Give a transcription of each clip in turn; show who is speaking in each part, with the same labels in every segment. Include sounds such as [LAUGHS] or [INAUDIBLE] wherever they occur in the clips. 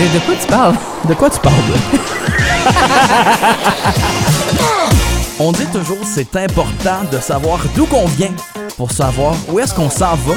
Speaker 1: De, de quoi tu parles?
Speaker 2: De quoi tu parles? [LAUGHS] On dit toujours c'est important de savoir d'où qu'on vient pour savoir où est-ce qu'on s'en va.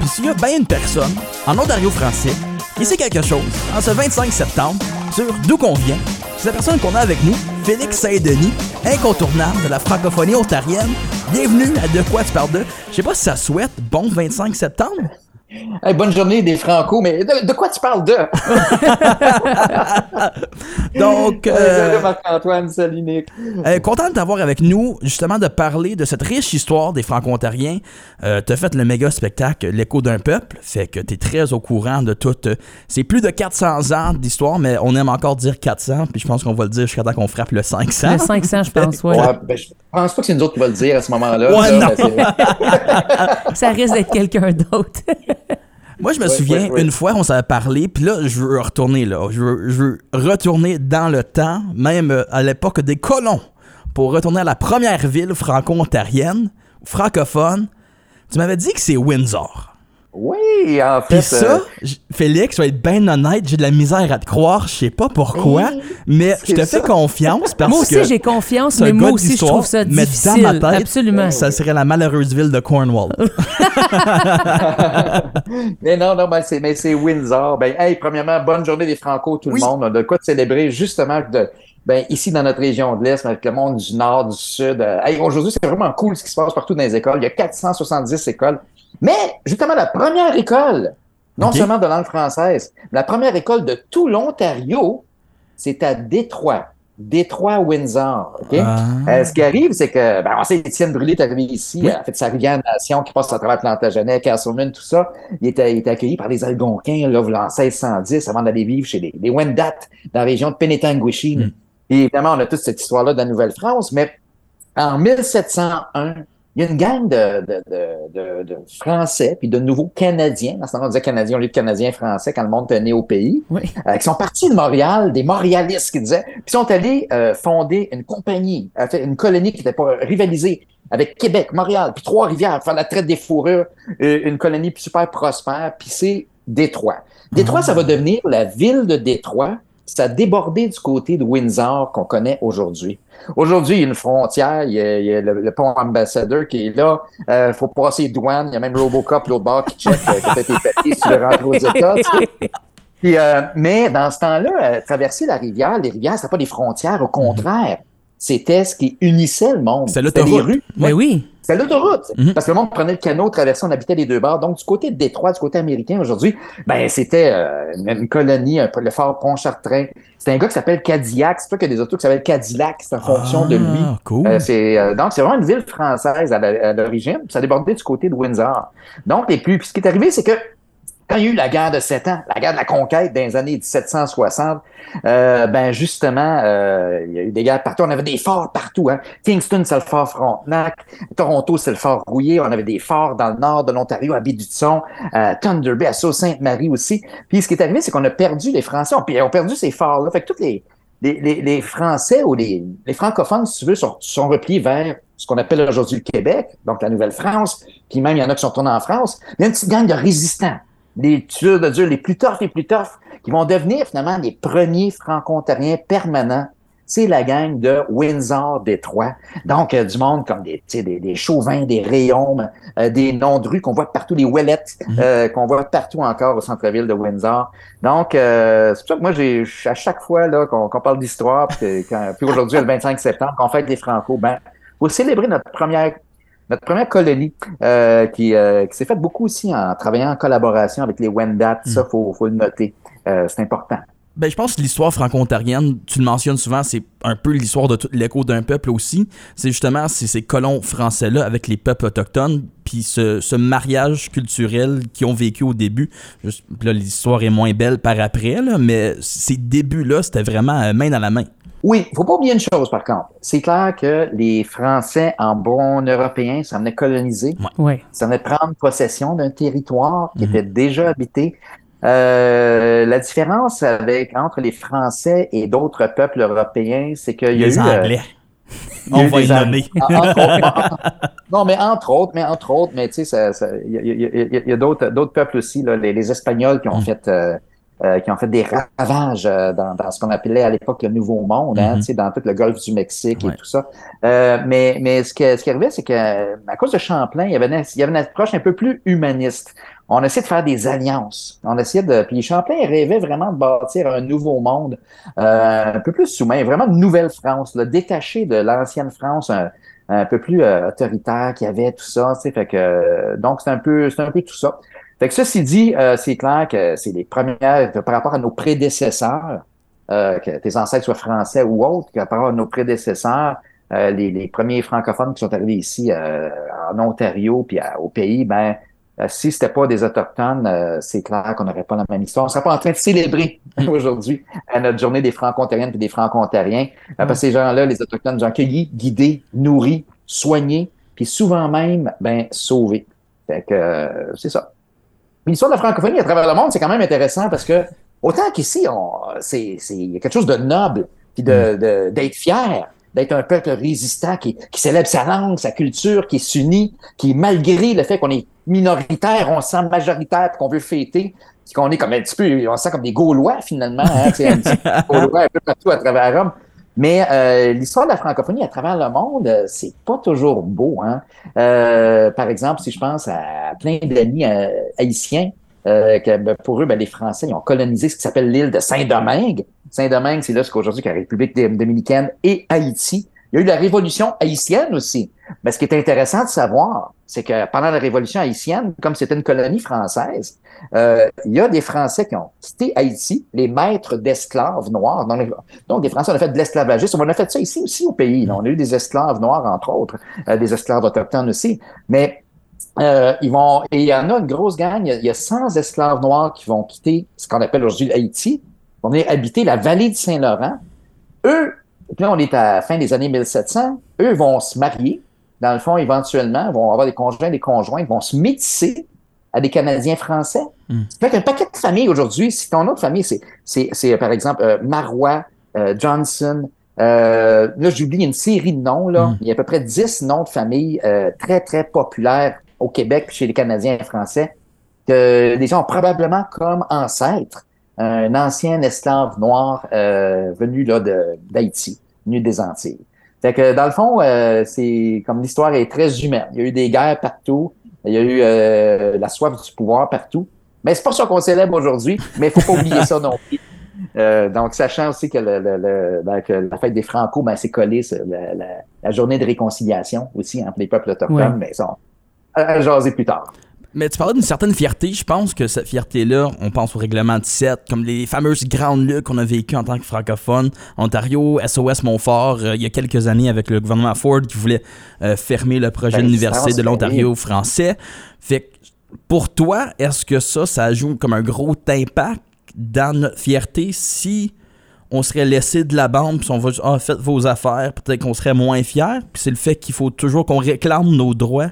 Speaker 2: Puis s'il y a bien une personne en Ontario français qui sait quelque chose en ce 25 septembre sur d'où qu'on vient, c'est la personne qu'on a avec nous, Félix Saint-Denis, incontournable de la francophonie ontarienne. Bienvenue à De quoi tu parles de? Je sais pas si ça souhaite bon 25 septembre.
Speaker 3: Hey, bonne journée des Franco, mais de, de quoi tu parles de? [LAUGHS]
Speaker 2: Donc,
Speaker 3: Euh... Marc-Antoine, salut Nick.
Speaker 2: euh, content de t'avoir avec nous, justement, de parler de cette riche histoire des Franco-Ontariens. Euh, t'as fait le méga spectacle L'écho d'un peuple, fait que t'es très au courant de tout. euh, c'est plus de 400 ans d'histoire, mais on aime encore dire 400, puis je pense qu'on va le dire jusqu'à temps qu'on frappe le 500.
Speaker 1: Le 500, je pense, ouais. [LAUGHS]
Speaker 3: Ouais, ben, je pense pas que c'est nous autres qui va le dire à ce moment-là.
Speaker 2: Ouais,
Speaker 3: là,
Speaker 2: non.
Speaker 3: mais c'est- [LAUGHS]
Speaker 1: Ça risque d'être quelqu'un d'autre. [LAUGHS]
Speaker 2: Moi, je me
Speaker 3: Ouais,
Speaker 2: souviens,
Speaker 3: ouais, ouais.
Speaker 2: une fois, on s'avait parlé, puis là, je veux retourner, là. Je veux, je veux retourner dans le temps, même euh, à l'époque des colons, pour retourner à la première ville franco-ontarienne, francophone. Tu m'avais dit que c'est Windsor.
Speaker 3: Oui, en fait.
Speaker 2: Puis ça,
Speaker 3: euh,
Speaker 2: Félix, je vais être bien honnête, j'ai de la misère à te croire, je sais pas pourquoi, mais je te fais confiance parce
Speaker 1: moi aussi,
Speaker 2: que
Speaker 1: j'ai confiance, mais moi aussi, je trouve ça
Speaker 2: mais
Speaker 1: difficile.
Speaker 2: dans ma tête,
Speaker 1: Absolument.
Speaker 2: ça serait la malheureuse ville de Cornwall. [LAUGHS] [LAUGHS]
Speaker 3: mais non, non, ben, c'est, mais c'est Windsor. Ben, hey, premièrement, bonne journée des Franco, tout
Speaker 2: Oui.
Speaker 3: le monde. On a de quoi de célébrer, justement, de, ben, ici, dans notre région de l'Est, avec le monde du Nord, du Sud. Euh, hey, aujourd'hui, c'est vraiment cool ce qui se passe partout dans les écoles. Il y a 470 écoles. Mais, justement, la première école, non seulement de langue française, mais la première école de tout l'Ontario, c'est à Détroit. Détroit-Windsor. OK?
Speaker 2: Ah.
Speaker 3: Euh, ce qui arrive, c'est que, ben, on sait, Étienne Brûlé est arrivé ici,
Speaker 2: Oui.
Speaker 3: a fait sa rivière nation qui passe à travers Plantagenet, Castleman, tout ça. Il était, il était accueilli par les Algonquins, là, en 1610, avant d'aller vivre chez les, les Wendat, dans la région de Penetanguishene.
Speaker 2: Mm.
Speaker 3: Et évidemment, on a toute cette histoire-là de la Nouvelle-France, mais en 1701, il y a une gang de, de, de, de, de Français puis de nouveaux Canadiens. Dans ce temps-là, on disait Canadiens au lieu de Canadiens français quand le monde était né au pays
Speaker 1: Oui.
Speaker 3: euh, qui sont partis de Montréal, des Montréalistes qui disaient, puis sont allés euh, fonder une compagnie, une colonie qui était pas rivalisée avec Québec, Montréal, puis Trois-Rivières, faire la traite des fourrures, euh, une colonie super prospère, puis c'est Détroit. Détroit, ça va devenir la ville de Détroit. Ça a débordé du côté de Windsor qu'on connaît aujourd'hui. Aujourd'hui, il y a une frontière, il y a, il y a le, le pont ambassadeur qui est là, euh, faut passer les douanes, il y a même Robocop l'autre bord qui check euh, que t'as tes papiers si tu veux rentrer aux États. tu sais. Puis, euh, mais dans ce temps-là, euh, traverser la rivière, les rivières, c'était pas des frontières, au contraire. C'était ce qui unissait le monde.
Speaker 2: C'était
Speaker 3: les rues.
Speaker 1: Mais oui.
Speaker 3: C'était l'autoroute.
Speaker 2: Mhm.
Speaker 3: Parce que le monde prenait le canot, traversait, on habitait les deux bords. Donc, du côté de Détroit, du côté américain aujourd'hui, ben, c'était euh, une, colonie, un le fort Pontchartrain. C'est un gars qui s'appelle Cadillac. C'est pas qu'il y a des autos qui s'appellent Cadillac. C'est en fonction de lui.
Speaker 2: Ah, cool.
Speaker 3: Euh, c'est, euh, donc, c'est vraiment une ville française à l'origine. puis Ça débordait du côté de Windsor. Donc, les plus. Puis ce qui est arrivé, c'est que quand il y a eu la guerre de Sept ans, la guerre de la conquête dans les années 1760, euh, ben justement, euh, il y a eu des guerres partout. On avait des forts partout. Hein. Kingston, c'est le fort Frontenac. Toronto, c'est le fort Rouillé. On avait des forts dans le nord de l'Ontario, à Baie-du-Son, à Thunder Bay, à Sault-Sainte-Marie aussi. Puis ce qui est arrivé, c'est qu'on a perdu les Français. On, on a perdu ces forts-là. Fait que tous les, les, les, les Français ou les, les francophones, si tu veux, sont, sont repliés vers ce qu'on appelle aujourd'hui le Québec, donc la Nouvelle-France, puis même il y en a qui sont tournés en France. Il y a une petite gang de résistants, des tueurs de Dieu, les plus toughs, les plus toughs, qui vont devenir finalement les premiers franco-ontariens permanents. C'est la gang de Windsor-Détroit. Donc, euh, du monde comme des, des, des chauvins, des rayons, euh, des noms de rues qu'on voit partout, les Ouellettes, euh, qu'on voit partout encore au centre-ville de Windsor. Donc, euh, c'est pour ça que moi, j'ai à chaque fois là qu'on parle d'histoire, puis, que quand- puis aujourd'hui, le 25 septembre, qu'on fête les Franco, ben, pour célébrer notre première notre première colonie euh, qui, euh, qui s'est faite beaucoup aussi en travaillant en collaboration avec les Wendat, ça, faut, faut le noter. Euh, c'est important.
Speaker 2: Ben, je pense que l'histoire franco-ontarienne, tu le mentionnes souvent, c'est un peu l'histoire de l'écho d'un peuple aussi. C'est justement ces colons français-là avec les peuples autochtones, puis ce, ce mariage culturel qu'ils ont vécu au début. Juste, là, l'histoire est moins belle par après, là, mais ces débuts-là, c'était vraiment main dans la main.
Speaker 3: Oui, faut pas oublier une chose par contre. C'est clair que les Français, en bon européen, ça venait coloniser,
Speaker 1: Ouais.
Speaker 3: ça venait prendre possession d'un territoire qui
Speaker 2: Mhm.
Speaker 3: était déjà habité. Euh, la différence avec entre les Français et d'autres peuples européens, c'est qu'il y a
Speaker 2: Les
Speaker 3: eu euh,
Speaker 2: Anglais. On va y nommer.
Speaker 3: Entre autres, en- non, mais entre autres, mais entre autres, mais tu sais, il y a, a- d'autres, d'autres peuples aussi, là, les, les Espagnols qui ont
Speaker 2: Mm.
Speaker 3: fait, euh, euh, qui ont fait des ravages euh, dans, dans, ce qu'on appelait à l'époque le Nouveau Monde, hein,
Speaker 2: Mhm.
Speaker 3: dans tout le golfe du Mexique
Speaker 2: Ouais.
Speaker 3: et tout ça. Euh, mais mais ce, que, ce qui arrivait, c'est que euh, à cause de Champlain, il y, avait une, il y avait une approche un peu plus humaniste. On essayait de faire des alliances. On essayait de. Puis Champlain rêvait vraiment de bâtir un nouveau monde, euh, un peu plus souverain, vraiment une nouvelle France, là, détachée de l'ancienne France, un, un peu plus euh, autoritaire qui avait tout ça. Tu sais, fait que euh, donc c'est un peu c'est un peu tout ça. Fait que ceci dit, euh, c'est clair que c'est les premières par rapport à nos prédécesseurs, euh, que tes ancêtres soient français ou autres, par rapport à nos prédécesseurs, euh, les, les premiers francophones qui sont arrivés ici euh, en Ontario puis au pays, ben euh, si c'était pas des autochtones, euh, c'est clair qu'on n'aurait pas la même histoire. On serait pas en train de célébrer [LAUGHS] aujourd'hui à notre journée des franco-ontariennes et des franco-ontariens. Parce que ces gens-là, les autochtones, ont accueillis, guidés, nourris, soignés, puis souvent même, ben sauvés. Fait que c'est ça. Puis L'histoire de la francophonie à travers le monde, c'est quand même intéressant parce que autant qu'ici, on, c'est, c'est, il y a quelque chose de noble, puis de, de- d'être fier, d'être un peuple résistant qui, qui célèbre sa langue, sa culture, qui s'unit, qui, malgré le fait qu'on est minoritaire, on se sent majoritaire, qu'on veut fêter, puis qu'on est comme un petit peu, on se sent comme des Gaulois finalement, hein, un petit [LAUGHS] Gaulois un peu partout à travers Rome. Mais euh, l'histoire de la francophonie à travers le monde, euh, c'est pas toujours beau. Hein? Euh, par exemple, si je pense à plein d'amis euh, haïtiens, euh, que ben, pour eux, ben, les Français ils ont colonisé ce qui s'appelle l'île de Saint-Domingue. Saint-Domingue, c'est là ce qu'aujourd'hui la République dominicaine et Haïti. Il y a eu la révolution haïtienne aussi. Mais ce qui est intéressant de savoir, c'est que pendant la révolution haïtienne, comme c'était une colonie française, euh, il y a des Français qui ont quitté Haïti, les maîtres d'esclaves noirs. Donc, les Français, on a fait de l'esclavagisme. On a fait ça ici aussi au pays. On a eu des esclaves noirs, entre autres, euh, des esclaves autochtones aussi. Mais euh, ils vont, et il y en a une grosse gang, il y a, il y a 100 esclaves noirs qui vont quitter ce qu'on appelle aujourd'hui Haïti, vont venir habiter la vallée de Saint-Laurent. Eux, puis là, on est à la fin des années 1700, eux vont se marier, dans le fond, éventuellement, vont avoir des conjoints, des conjointes, vont se métisser à des Canadiens français.
Speaker 2: Mm.
Speaker 3: Ça fait qu'un paquet de familles aujourd'hui, si ton autre famille, c'est, c'est, c'est par exemple, euh, Marois, euh, Johnson, euh, là, j'oublie une série de noms, là.
Speaker 2: Mm.
Speaker 3: Il y a à peu près 10 noms de familles euh, très, très populaires au Québec puis chez les Canadiens français, que les gens ont probablement comme ancêtre un ancien esclave noir euh, venu là de, d'Haïti, venu des Antilles. Fait que dans le fond, euh, c'est comme l'histoire est très humaine. Il y a eu des guerres partout, il y a eu euh, la soif du pouvoir partout. Mais c'est pas ça qu'on célèbre aujourd'hui, mais il faut pas oublier ça non plus. Euh, donc, sachant aussi que, le, le- le- ben, que la fête des Franco, ben, c'est collé sur la, la- la journée de réconciliation aussi entre les peuples autochtones,
Speaker 1: Ouais.
Speaker 3: mais ça, on- à, à jaser plus tard.
Speaker 2: Mais tu parlais d'une certaine fierté. Je pense que cette fierté-là, on pense au règlement 17, comme les fameuses grandes luttes qu'on a vécues en tant que francophone. Ontario, SOS Montfort, euh, il y a quelques années avec le gouvernement Ford qui voulait euh, fermer le projet
Speaker 3: Ben,
Speaker 2: de
Speaker 3: ça,
Speaker 2: de l'Ontario français. Fait que pour toi, est-ce que ça, ça joue comme un gros impact dans notre fierté si on serait laissé de la bande puis on va juste, ah, faites vos affaires, peut-être qu'on serait moins fiers. Puis c'est le fait qu'il faut toujours qu'on réclame nos droits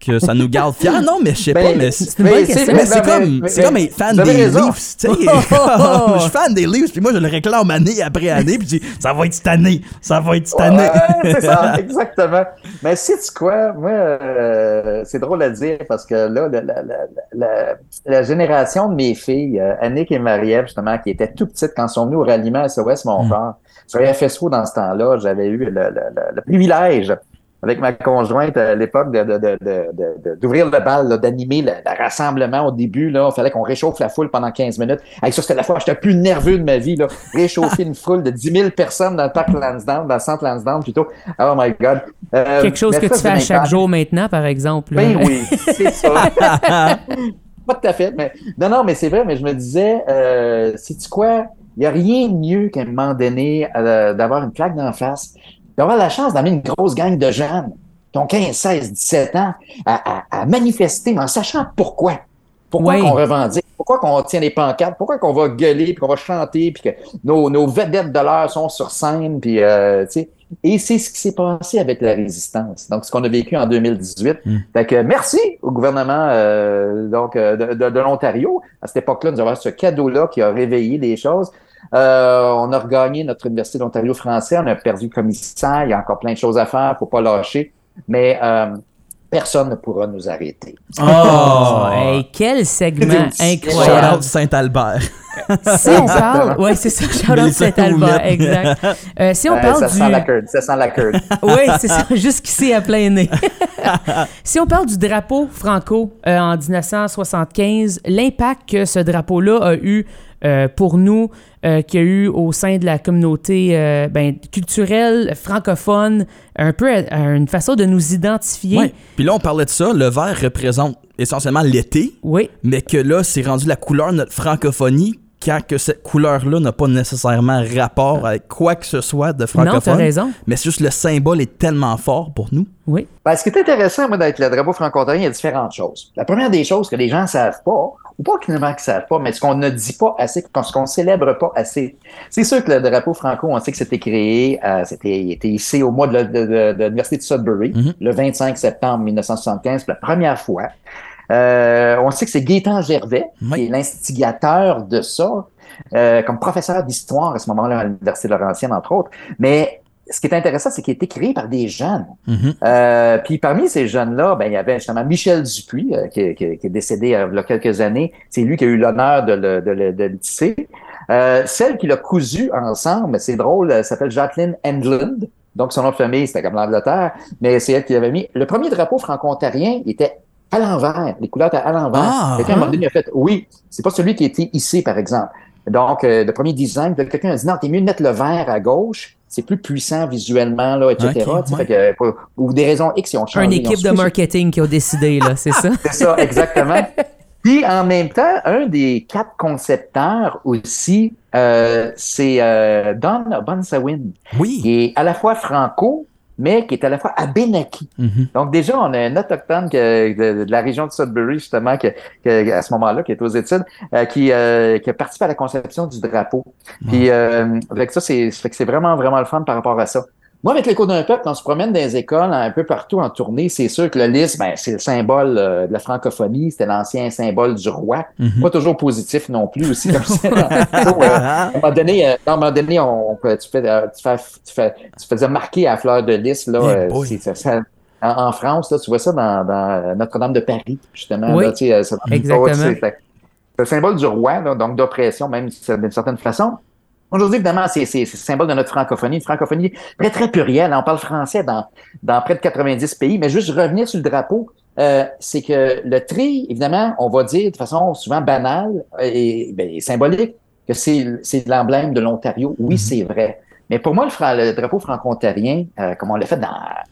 Speaker 2: que ça nous garde fiers. Non, mais je sais
Speaker 3: Ben,
Speaker 2: pas, mais
Speaker 1: c'est une bonne question.
Speaker 2: mais c'est comme, c'est comme
Speaker 3: avez
Speaker 2: des. Leafs, tu sais. [LAUGHS] je suis fan des Leafs, puis moi je le réclame année après année, puis je dis ça va être cette année, ça va être cette année.
Speaker 3: Ouais, c'est ça, [LAUGHS] exactement. Mais sais-tu quoi? Moi, euh, c'est drôle à dire parce que là, la, la, la, la- la génération de mes filles, euh, Annick et Marie-Ève, justement, qui étaient tout petites quand sont venus au ralliement SOS Montfort, sur FSO dans ce temps-là, j'avais eu le, le- le- le privilège avec ma conjointe à l'époque de, de, de, de- d'ouvrir le bal, d'animer le, le rassemblement au début. Là, il fallait qu'on réchauffe la foule pendant 15 minutes. Avec ça, c'était la fois où j'étais plus nerveux de ma vie. Là. Réchauffer [LAUGHS] une foule de 10 000 personnes dans le parc Lansdowne, dans le centre Lansdowne plutôt. Oh my God. Euh,
Speaker 1: Quelque chose que
Speaker 3: ça,
Speaker 1: tu fais à chaque jour maintenant, par exemple.
Speaker 3: Ben oui, c'est ça. [LAUGHS] Pas tout à fait, mais non, non, mais c'est vrai, mais je me disais, euh, sais-tu quoi? Il n'y a rien de mieux qu'à un moment donné euh, d'avoir une plaque d'en face, d'avoir la chance d'amener une grosse gang de jeunes qui ont 15, 16, 17 ans à, à- à manifester en sachant pourquoi. Pourquoi
Speaker 1: Oui.
Speaker 3: qu'on revendique? Pourquoi qu'on tient les pancartes? Pourquoi qu'on va gueuler, puis qu'on va chanter, puis que nos, nos vedettes de l'heure sont sur scène, puis euh, tu sais. Et c'est ce qui s'est passé avec la résistance. Donc, ce qu'on a vécu en 2018.
Speaker 2: Mm.
Speaker 3: Fait que merci au gouvernement euh, donc euh, de, de- de l'Ontario. À cette époque-là, nous avons ce cadeau-là qui a réveillé les choses. Euh, on a regagné notre Université de l'Ontario français. On a perdu le commissaire. Il y a encore plein de choses à faire. Faut pas lâcher. Mais euh, personne ne pourra nous arrêter.
Speaker 1: Oh, [LAUGHS] hey, quel segment incroyable.
Speaker 2: Saint-Albert. [LAUGHS]
Speaker 1: Si on parle, ouais, c'est ça, Alba,
Speaker 2: Houlette.
Speaker 1: exact. Euh, si on
Speaker 3: Euh,
Speaker 1: parle
Speaker 3: ça
Speaker 1: du,
Speaker 3: sent la curd, ça sent la curd. [LAUGHS]
Speaker 1: oui, c'est ça, jusqu'ici à plein nez. si on parle du drapeau franco euh, en 1975, l'impact que ce drapeau-là a eu euh, pour nous, euh, qu'il y a eu au sein de la communauté euh, ben, culturelle, francophone, un peu une façon de nous identifier.
Speaker 2: Ouais. Puis là, on parlait de ça. Le vert représente essentiellement l'été,
Speaker 1: Oui,
Speaker 2: mais que là, c'est rendu la couleur de notre francophonie quand que cette couleur-là n'a pas nécessairement rapport avec quoi que ce soit de
Speaker 1: non, t'as
Speaker 2: francophone.
Speaker 1: raison.
Speaker 2: Mais c'est juste le symbole est tellement fort pour nous.
Speaker 1: Oui,
Speaker 3: Ben, ce qui est intéressant, moi, avec le drapeau franco-ontarien, il y a différentes choses. La première des choses que les gens ne savent pas, ou pas qu'ils ne savent pas, mais ce qu'on ne dit pas assez, ce qu'on célèbre pas assez, c'est sûr que le drapeau franco, on sait que c'était créé, euh, c'était il était ici au mois de, de- de- de l'Université de Sudbury,
Speaker 2: Mhm.
Speaker 3: le 25 septembre 1975, pour la première fois. Euh, on sait que c'est Gaétan Gervais,
Speaker 2: Oui.
Speaker 3: qui est l'instigateur de ça, euh, comme professeur d'histoire à ce moment-là à l'Université Laurentienne, entre autres. Mais ce qui est intéressant, c'est qu'il a été créé par des jeunes.
Speaker 2: Mhm.
Speaker 3: Euh, puis parmi ces jeunes-là, ben, il y avait justement Michel Dupuis, euh, qui, qui- qui est décédé euh, il y a quelques années. C'est lui qui a eu l'honneur de le, de le, de le tisser. Euh, celle qui l'a cousu ensemble, c'est drôle, elle s'appelle Jacqueline Endland. Donc, son nom de famille, c'était comme l'Angleterre, mais c'est elle qui l'avait mis. Le premier drapeau franco-ontarien il était à l'envers. Les couleurs étaient à l'envers.
Speaker 2: Ah,
Speaker 3: moment donné, a fait, oui, c'est pas celui qui était ici, par exemple. Donc, euh, le premier design, quelqu'un a dit, non, t'es mieux de mettre le vert à gauche. C'est plus puissant visuellement, là, etc.
Speaker 2: Ok,
Speaker 3: Tu sais,
Speaker 2: ouais.
Speaker 3: fait que, ou des raisons X, ils ont changé.
Speaker 1: une équipe de marketing qui a décidé, là, c'est ça? [LAUGHS]
Speaker 3: C'est ça, exactement. Puis en même temps, un des quatre concepteurs aussi, euh, c'est euh, Don Bonsawin,
Speaker 2: Oui.
Speaker 3: qui est à la fois franco, mais qui est à la fois abénaki.
Speaker 2: Mhm.
Speaker 3: Donc déjà, on a un autochtone que- de, de la région de Sudbury, justement, que, que- à ce moment-là, qui est aux études, euh, qui, euh, qui a participé à la conception du drapeau. Puis euh, avec ça, c'est c'est vraiment, vraiment le fun par rapport à ça. Moi, avec l'écho d'un peuple, quand on se promène dans les écoles un peu partout en tournée, c'est sûr que le lys, ben, c'est le symbole euh, de la francophonie, c'était l'ancien symbole du roi.
Speaker 2: Mhm.
Speaker 3: Pas toujours positif non plus aussi, comme ça. [LAUGHS] Euh, à un moment donné, euh, à un moment donné on, on- tu, fais, tu, fais, tu, fais, tu faisais marquer à fleur de lys, là, ça- ça- en, en France, là, tu vois ça dans, dans Notre-Dame de Paris, justement.
Speaker 1: Oui,
Speaker 3: là, tu sais, ça-
Speaker 1: exactement.
Speaker 3: C'est c'est le symbole du roi, là, donc d'oppression, même d'une certaine façon. Aujourd'hui, évidemment, c'est le symbole de notre francophonie, une francophonie très, très plurielle. On parle français dans, dans près de 90 pays, mais juste revenir sur le drapeau, euh, c'est que le tri, évidemment, on va dire de façon souvent banale et, ben, et symbolique que c'est l'emblème de l'Ontario. Oui, c'est vrai. Mais pour moi, le, le drapeau franco-ontarien, euh, comme on l'a fait dans la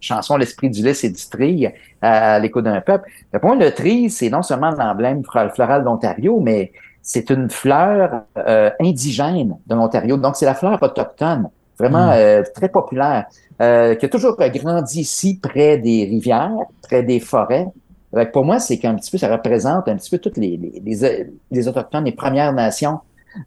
Speaker 3: chanson L'esprit du lys et du tri euh, à l'écho d'un peuple, pour moi, le tri, c'est non seulement l'emblème floral d'Ontario, mais c'est une fleur euh, indigène de l'Ontario. Donc, c'est la fleur autochtone, vraiment
Speaker 2: Mm.
Speaker 3: euh, très populaire, euh, qui a toujours grandi ici, près des rivières, près des forêts. Pour moi, c'est qu'un petit peu, ça représente un petit peu toutes les, les, les, les Autochtones, les Premières Nations,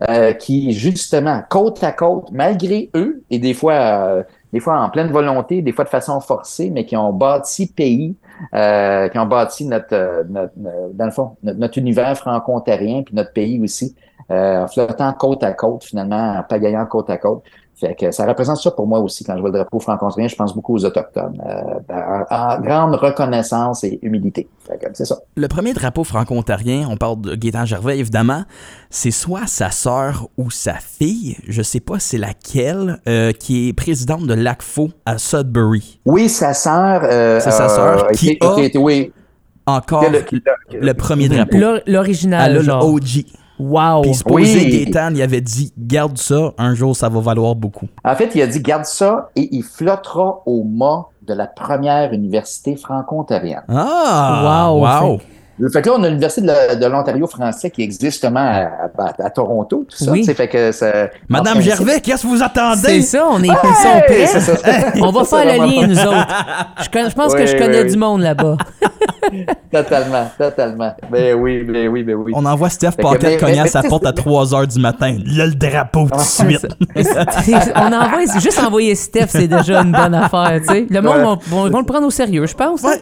Speaker 3: euh, qui, justement, côte à côte, malgré eux, et des fois, euh, des fois en pleine volonté, des fois de façon forcée, mais qui ont bâti pays, euh, qui ont bâti notre, euh, notre, dans le fond, notre, notre univers franco-ontarien, puis notre pays aussi, euh, en flottant côte à côte, finalement, en pagayant côte à côte. Fait que ça représente ça pour moi aussi quand je vois le drapeau franco-ontarien. Je pense beaucoup aux autochtones, euh, en, en grande reconnaissance et humilité. C'est ça.
Speaker 2: Le premier drapeau franco-ontarien, on parle de Gaétan Gervais évidemment, c'est soit sa sœur ou sa fille, je sais pas c'est laquelle, euh, qui est présidente de l'ACFO à Sudbury.
Speaker 3: Oui, sa sœur. Euh,
Speaker 2: C'est sa sœur
Speaker 3: euh,
Speaker 2: qui
Speaker 3: était-
Speaker 2: a-
Speaker 3: oui,
Speaker 2: Encore
Speaker 3: le-
Speaker 2: le, le premier drapeau.
Speaker 1: L'original,
Speaker 2: a le
Speaker 1: genre.
Speaker 2: OG.
Speaker 1: Wow.
Speaker 2: Puis supposé
Speaker 3: Oui.
Speaker 2: Gaétan, il avait dit garde ça, un jour ça va valoir beaucoup.
Speaker 3: En fait, il a dit garde ça et il flottera au mât de la première université franco-ontarienne.
Speaker 2: Ah!
Speaker 1: Wow,
Speaker 2: Wow!
Speaker 3: Fait que là, on a l'université de, l'Ontario français qui existe justement à, à- à Toronto, tout ça.
Speaker 1: Oui.
Speaker 3: Fait que ça,
Speaker 2: Madame Gervais, qu'est-ce que vous
Speaker 1: C'est
Speaker 2: attendez?
Speaker 1: ça, on est,
Speaker 3: Hey,
Speaker 1: prêts.
Speaker 3: c'est ça.
Speaker 1: On va
Speaker 3: C'est
Speaker 1: faire le lien, nous [LAUGHS] autres. Je, pense que je
Speaker 3: oui,
Speaker 1: connais
Speaker 3: oui.
Speaker 1: du monde là-bas. [LAUGHS] [LAUGHS]
Speaker 3: Totalement, totalement. Ben oui, ben oui, ben oui.
Speaker 2: On envoie Steph
Speaker 3: que,
Speaker 2: Paquette cogner à sa porte à 3 h du matin. Là, le drapeau tout de suite. [LAUGHS]
Speaker 1: on envoie, juste envoyer Steph, c'est déjà une bonne affaire, tu sais. Le monde
Speaker 3: Ouais.
Speaker 1: va, le prendre au sérieux, je pense. hein.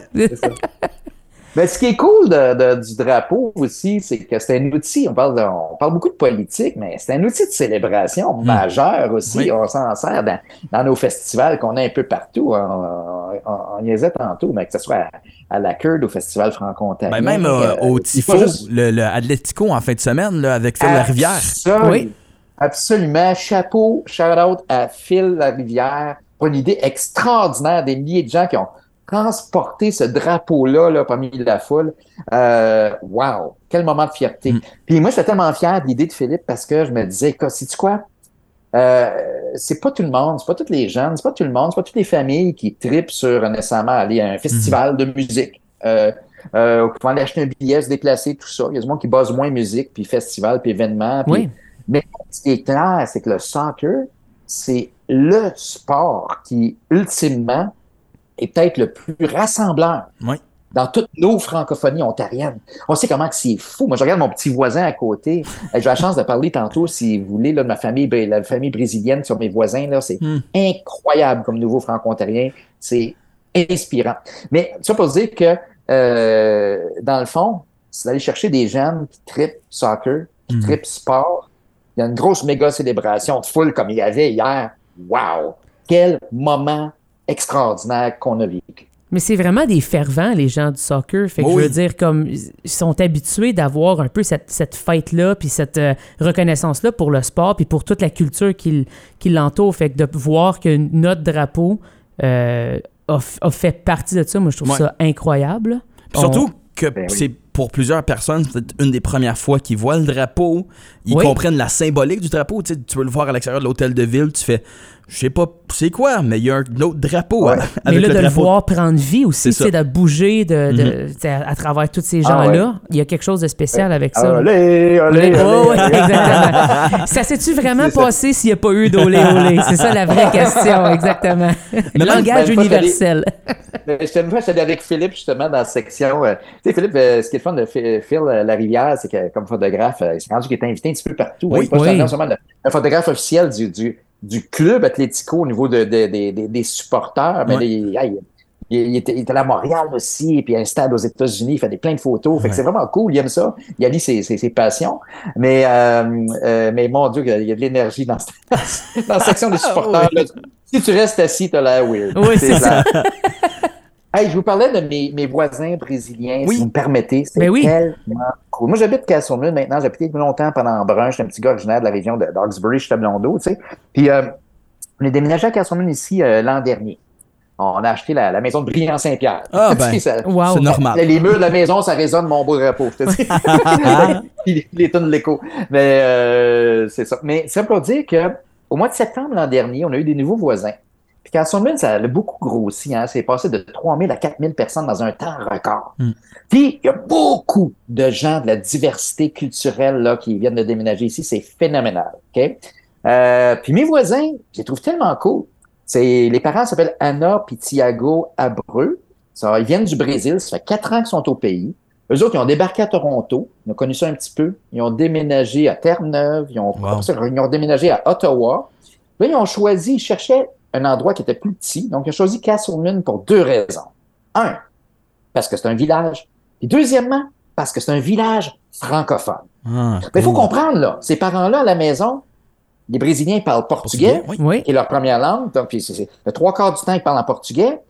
Speaker 3: Ben, ce qui est cool de- de- du drapeau aussi, c'est que c'est un outil, on parle, de- on parle beaucoup de politique, mais c'est un outil de célébration majeur aussi.
Speaker 2: Oui.
Speaker 3: On s'en sert dans, dans nos festivals qu'on a un peu partout. On- on, y niaisait tantôt, mais que ce soit à, la Curd, au Festival franco-ontarien.
Speaker 2: Ben même euh, au Tifo, le, le Atletico en fin de semaine, là, avec Phil Rivière.
Speaker 3: Oui. Absolument. Chapeau, shout-out à Phil Rivière pour une idée extraordinaire des milliers de gens qui ont transporté ce drapeau-là là, parmi la foule. Euh, wow! Quel moment de fierté. Mm. Puis moi, j'étais tellement fier de l'idée de Philippe parce que je me disais, sais-tu quoi? Euh, c'est pas tout le monde, c'est pas tous les jeunes, c'est pas tout le monde, c'est pas toutes les familles qui tripent sur nécessairement aller à un festival de musique. Euh, euh, qui vont aller acheter un billet, se déplacer, tout ça. Il y a du monde qui base moins musique, puis festival, puis événements. oui. Mais ce qui est clair, c'est que le soccer, c'est le sport qui, ultimement, est peut-être le plus rassembleur.
Speaker 2: Oui
Speaker 3: dans toutes nos francophonies ontariennes. On sait comment c'est fou. Moi, je regarde mon petit voisin à côté. J'ai la chance de parler tantôt, si vous voulez, là, de ma famille, la famille brésilienne sur mes voisins. Là, c'est hmm. incroyable comme nouveau franco-ontarien. C'est inspirant. Mais ça pour dire que, euh, dans le fond, c'est d'aller chercher des jeunes qui tripent soccer, qui hmm. tripent sport. Il y a une grosse méga célébration de foule comme il y avait hier. Wow! Quel moment extraordinaire qu'on a vécu.
Speaker 1: Mais c'est vraiment des fervents, les gens du soccer. Fait que je veux dire, comme ils sont habitués d'avoir un peu cette, cette fête-là, puis cette euh, reconnaissance-là pour le sport, puis pour toute la culture qui, qui l'entoure. Fait que de voir que notre drapeau euh, a, fait partie de ça, moi, je trouve ça incroyable.
Speaker 2: surtout que ben c'est pour plusieurs personnes, c'est une des premières fois qu'ils voient le drapeau. Ils comprennent la symbolique du drapeau. Tu, sais, tu veux le voir à l'extérieur de l'hôtel de ville, tu fais je sais pas c'est quoi, mais il y a un autre drapeau. Hein,
Speaker 1: mais là, de le voir prendre vie aussi, c'est de bouger de, de mhm. à, travers tous ces ah gens-là. Il y a quelque chose de spécial avec ça.
Speaker 3: Olé, olé,
Speaker 1: oh, exactement. [LAUGHS] ça s'est-tu vraiment passé s'il n'y a pas eu d'olé, olé? C'est ça la vraie question, exactement. [LAUGHS] Le langage universel. [LAUGHS]
Speaker 3: J'étais une fois, j'étais avec Philippe, justement, dans la section. Euh, tu sais, Philippe, euh, ce qui est le fun de Phil euh, La Rivière, c'est que, comme photographe, il s'est rendu qu'il était invité un petit peu partout.
Speaker 2: Oui, hein, pas oui.
Speaker 3: seulement le, photographe officiel du, du du club Atlético au niveau de, des supporters. Mais il, était, il, était, à Montréal aussi, puis un stade aux États-Unis, il fait des, plein de photos. Fait que c'est vraiment cool, il aime ça. Il a dit ses, ses, passions. Mais, euh, euh, mais mon Dieu, il y a de l'énergie dans, [LAUGHS] dans la section des ah supporters. Si tu restes assis, t'as l'air weird.
Speaker 1: Oui, c'est ça. [LAUGHS]
Speaker 3: Hey, je vous parlais de mes, mes voisins brésiliens, si vous me permettez. C'est
Speaker 1: ben oui.
Speaker 3: tellement cool. Moi, j'habite Castlemaine maintenant. J'ai habité longtemps pendant Brun. J'étais un petit gars originaire de la région de Dogsbury, je Blondo, tu sais. Puis, euh, on est déménagé à Castlemaine ici euh, l'an dernier. On a acheté la, la maison de Brillant-Saint-Pierre.
Speaker 2: Ah, [LAUGHS] ben, c'est normal.
Speaker 3: Les, murs de la maison, ça résonne mon beau drapeau, je te dis. [LAUGHS] tonnes de l'écho. Mais euh, c'est ça. Mais ça pour dire que au mois de septembre l'an dernier, on a eu des nouveaux voisins. Puis Castleman, ça a beaucoup grossi. Hein? C'est passé de 3 000 à 4 000 personnes dans un temps record. Hmm. Puis, il y a beaucoup de gens de la diversité culturelle là, qui viennent de déménager ici. C'est phénoménal. OK? Euh, puis mes voisins, je les trouve tellement cool. C'est, les parents s'appellent Anna et Thiago Abreu. Ça, ils viennent du Brésil. Ça fait quatre ans qu'ils sont au pays. Eux autres, ils ont débarqué à Toronto. Ils ont connu ça un petit peu. Ils ont déménagé à Terre-Neuve. Ils ont, ils ont déménagé à Ottawa. Là, ils ont choisi, ils cherchaient un endroit qui était plus petit. Donc, il a choisi Castleman pour deux raisons. Un, parce que c'est un village. Et deuxièmement, parce que c'est un village francophone. Ah, Mais il faut comprendre, là, ces parents-là à la maison, les Brésiliens parlent portugais, qui est leur première langue. Donc, c'est, le trois quarts du temps, ils parlent en portugais.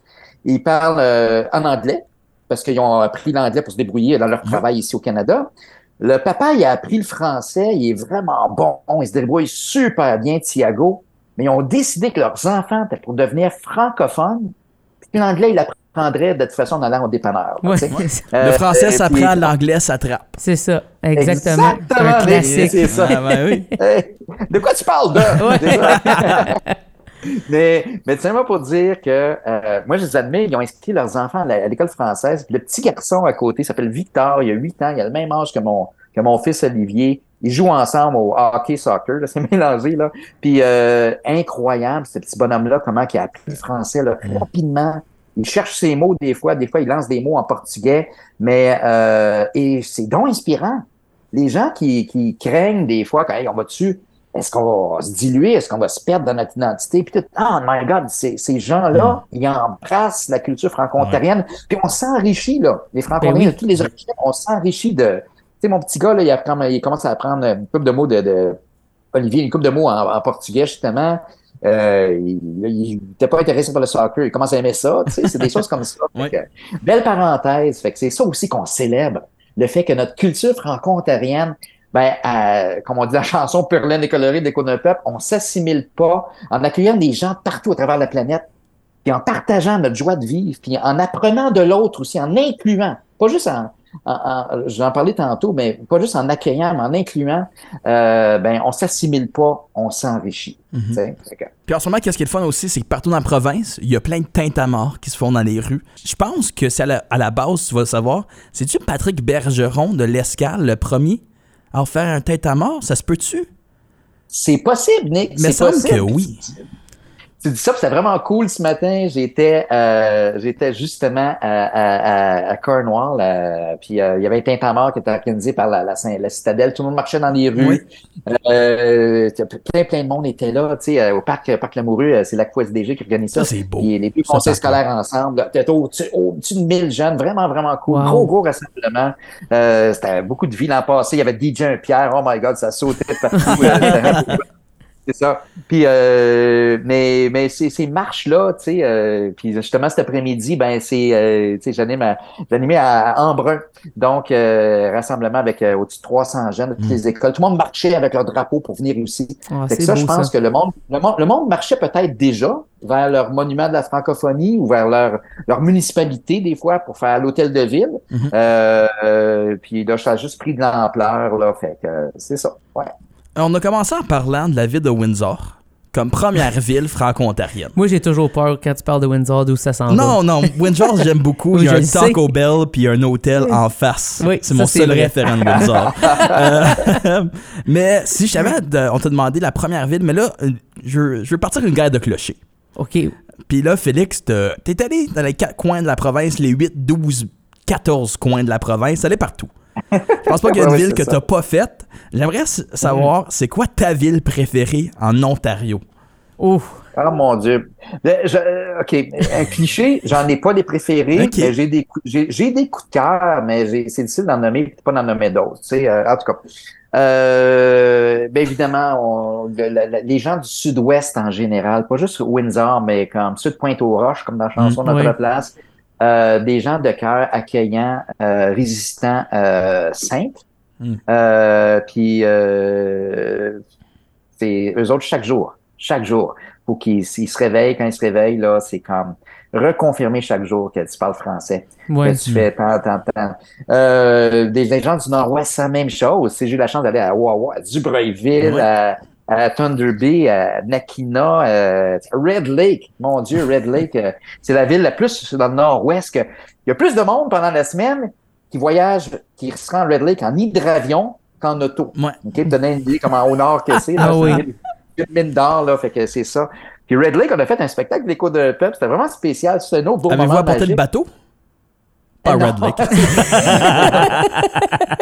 Speaker 3: Ils parlent euh, en anglais, parce qu'ils ont appris l'anglais pour se débrouiller dans leur travail ici au Canada. Le papa, il a appris le français, il est vraiment bon, il se débrouille super bien, Thiago mais ils ont décidé que leurs enfants étaient pour devenir francophones, puis l'anglais, ils l'apprendraient de toute façon en allant au dépanneur.
Speaker 1: le
Speaker 2: euh, français s'apprend, l'anglais s'attrape.
Speaker 1: C'est ça, exactement.
Speaker 3: Exactement, c'est ça. Ah, ben oui. [LAUGHS] de quoi tu parles de? [LAUGHS] mais, mais tout pour dire que euh, moi, je les admets, ils ont inscrit leurs enfants à l'école française. Puis le petit garçon à côté s'appelle Victor, il a 8 ans, il a le même âge que mon, que mon fils Olivier. Ils jouent ensemble au hockey soccer, [LAUGHS] c'est mélangé là. Puis euh, incroyable ce petit bonhomme là, comment il a appris le français là, rapidement. Il cherche ses mots des fois, des fois il lance des mots en portugais, mais euh, et c'est donc inspirant. Les gens qui, qui craignent des fois quand on va dessus, est-ce qu'on va se diluer, est-ce qu'on va se perdre dans notre identité, puis tout, oh my God, ces, ces gens-là, ils embrassent la culture franco-ontarienne, puis on s'enrichit là, les franco-ontariens, ben tous les origines, on s'enrichit de sais, mon petit gars, là, il, il commence à apprendre une couple de mots de, Olivier, une couple de mots en, portugais, justement. Euh, il n'était pas intéressé par le soccer. Il commence à aimer ça. Tu sais, c'est des [LAUGHS] choses comme ça. Que, belle parenthèse. Fait que c'est ça aussi qu'on célèbre. Le fait que notre culture franco-ontarienne, ben, euh, comme on dit la chanson Purlaine et colorée d'un peuple, on s'assimile pas en accueillant des gens partout à travers la planète, puis en partageant notre joie de vivre, puis en apprenant de l'autre aussi, en incluant, pas juste en j'en parlais tantôt, mais pas juste en accueillant, mais en incluant, euh, ben, on s'assimile pas, on s'enrichit.
Speaker 2: Mhm. Puis en ce moment, qu'est-ce qui est le fun aussi, c'est que partout dans la province, il y a plein de tintamarres qui se font dans les rues. Je pense que c'est à la, à la base, tu vas le savoir, c'est-tu Patrick Bergeron de l'Escale, le premier, à faire un tintamarre? Ça se peut-tu?
Speaker 3: C'est possible, Nick.
Speaker 2: Mais
Speaker 3: c'est
Speaker 2: semble
Speaker 3: possible.
Speaker 2: que oui.
Speaker 3: Tu dis ça, c'était vraiment cool ce matin. J'étais euh, j'étais justement à, à, à Cornwall, euh, puis euh, il y avait un tintamarre qui était organisé par la, la, la citadelle. Tout le monde marchait dans les rues. Euh, plein, plein de monde était là. Tu sais, euh, au parc, parc Lamoureux, euh, c'est la QSDG qui organise ça.
Speaker 2: Ça, c'est beau.
Speaker 3: Puis les plus conseils scolaires ensemble. Peut-être au-dessus au-dessus de 1000 jeunes. Vraiment, vraiment cool.
Speaker 1: Wow.
Speaker 3: Gros, gros rassemblement. Euh, c'était beaucoup de vie l'an passé. Il y avait DJ un Pierre. Oh my God, ça sautait partout. C'est ça. Puis, euh, mais, mais ces, ces marches-là, tu sais, euh, puis justement cet après-midi, ben c'est, euh, tu sais, j'anime à, j'animais à Embrun, donc euh, rassemblement avec euh, au-dessus de 300 jeunes de toutes
Speaker 2: Mm.
Speaker 3: les écoles. Tout le monde marchait avec leur drapeau pour venir aussi.
Speaker 1: Ah,
Speaker 3: Fait que
Speaker 1: c'est
Speaker 3: ça,
Speaker 1: beau,
Speaker 3: je pense
Speaker 1: ça.
Speaker 3: que le monde, le monde, le monde marchait peut-être déjà vers leur monument de la francophonie ou vers leur, leur municipalité des fois pour faire l'hôtel de ville. Euh, euh, puis là, ça a juste pris de l'ampleur là, fait que euh, c'est ça. Ouais.
Speaker 2: On a commencé en parlant de la ville de Windsor comme première [LAUGHS] ville franco-ontarienne.
Speaker 1: Moi, j'ai toujours peur quand tu parles de Windsor, d'où ça s'en va.
Speaker 2: Non, non, Windsor, j'aime beaucoup. [LAUGHS] Il y a un. Taco Bell puis un hôtel en face.
Speaker 1: Oui,
Speaker 2: c'est mon seul référent de Windsor. [LAUGHS] Euh, mais si de- on t'a demandé la première ville, mais là, euh, je, veux- je veux partir une guerre de clocher.
Speaker 1: OK.
Speaker 2: Puis là, Félix, t'es allé dans les quatre coins de la province, les 8, 12, 14 coins de la province, allé partout. Je pense pas qu'il y a une
Speaker 3: Ouais,
Speaker 2: ville que t'as pas faite. J'aimerais savoir, c'est quoi ta ville préférée en Ontario?
Speaker 1: Ouf.
Speaker 3: Oh mon Dieu. Je- euh, OK, un cliché, j'en ai pas des préférés, mais j'ai des, coups- j'ai, j'ai des coups de cœur, mais j'ai- c'est difficile d'en nommer, pas d'en nommer d'autres. Tu sais, euh, en tout cas. Euh, ben évidemment, on- le- les gens du sud-ouest en général, pas juste Windsor, mais comme ceux de Pointe-aux-Roches, comme dans la chanson
Speaker 1: Mm,
Speaker 3: Notre
Speaker 1: oui.
Speaker 3: place, des gens de cœur accueillants, euh, résistants, euh, simples.
Speaker 2: Mm.
Speaker 3: Euh, puis euh, c'est eux autres chaque jour, chaque jour. Faut qu'ils se réveillent, quand ils se réveillent, là, c'est comme reconfirmer chaque jour que tu parles français.
Speaker 1: Ouais.
Speaker 3: que tu fais tant, tant, tant. Euh, des, des gens du Nord-Ouest, c'est la même chose. J'ai eu la chance d'aller à Wawa, à Dubreuilville,
Speaker 2: Ouais.
Speaker 3: à, à Thunder Bay, à Nakina, euh, Red Lake. Mon Dieu, Red Lake, euh, c'est la ville la plus dans le Nord-Ouest. Il y a plus de monde pendant la semaine qui voyage, qui se rend à Red Lake en hydravion qu'en auto.
Speaker 2: Ouais.
Speaker 3: OK, pour donner une idée comment au nord que c'est.
Speaker 1: Ah oui.
Speaker 3: une- mine d'or, là, fait que c'est ça. Puis Red Lake, on a fait un spectacle d'écho de peuple. C'était vraiment spécial. C'est un autre beau
Speaker 2: Avez-vous apporté le bateau? Pas
Speaker 3: Non.
Speaker 2: Red Lake. [LAUGHS]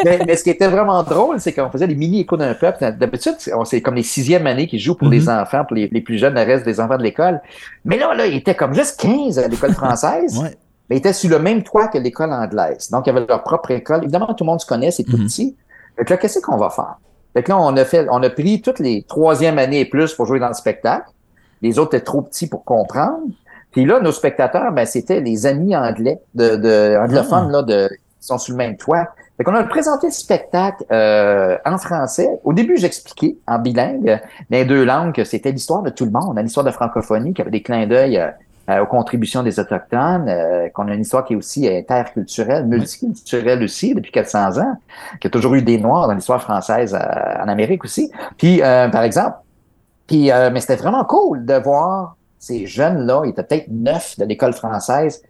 Speaker 3: mais, mais ce qui était vraiment drôle, c'est qu'on faisait des mini échos d'un peuple. D'habitude, c'est on- c'est comme les sixièmes années qui jouent pour
Speaker 2: Mhm.
Speaker 3: les enfants, pour les, les plus jeunes, le reste des enfants de l'école. Mais là, là, il était comme juste 15 à l'école française.
Speaker 2: Ouais.
Speaker 3: Mais ils étaient sur le même toit que l'école anglaise. Donc, il y avait leur propre école. Évidemment, tout le monde se connaît, c'est tout
Speaker 2: Mhm.
Speaker 3: petit. Fait que là, qu'est-ce qu'on va faire? Fait que là, on a fait, on a pris toutes les troisième années et plus pour jouer dans le spectacle. Les autres étaient trop petits pour comprendre. Puis là, nos spectateurs, ben, c'était les amis anglais de, de anglophones, là, de, qui sont sur le même toit. Fait qu'on a présenté le spectacle euh, en français. Au début, j'expliquais en bilingue, les deux langues, que c'était l'histoire de tout le monde, l'histoire de francophonie, qu'il y avait des clins d'œil euh, euh, aux contributions des Autochtones, euh, qu'on a une histoire qui est aussi interculturelle, multiculturelle aussi, depuis 400 ans, qu'il y a toujours eu des Noirs dans l'histoire française euh, en Amérique aussi. Puis, euh, par exemple, puis, euh, mais c'était vraiment cool de voir ces jeunes-là, ils étaient peut-être neuf de l'école française.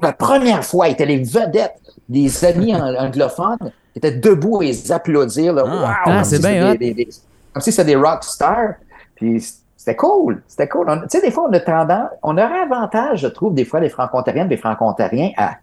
Speaker 3: La première fois, ils étaient les vedettes des amis [LAUGHS] ang- anglophones qui étaient debout et ils applaudir. Là,
Speaker 2: Ah.
Speaker 3: Wow!
Speaker 1: Ah,
Speaker 3: Comme
Speaker 1: c'est
Speaker 3: si
Speaker 1: bien
Speaker 3: c'était
Speaker 1: hot.
Speaker 3: des- des- des- Comme si c'était des rock stars. Puis c'était cool. C'était cool. Tu sais, des fois, on a tendance, on aurait avantage, je trouve, des fois, les franco-ontariennes, des franco-ontariens à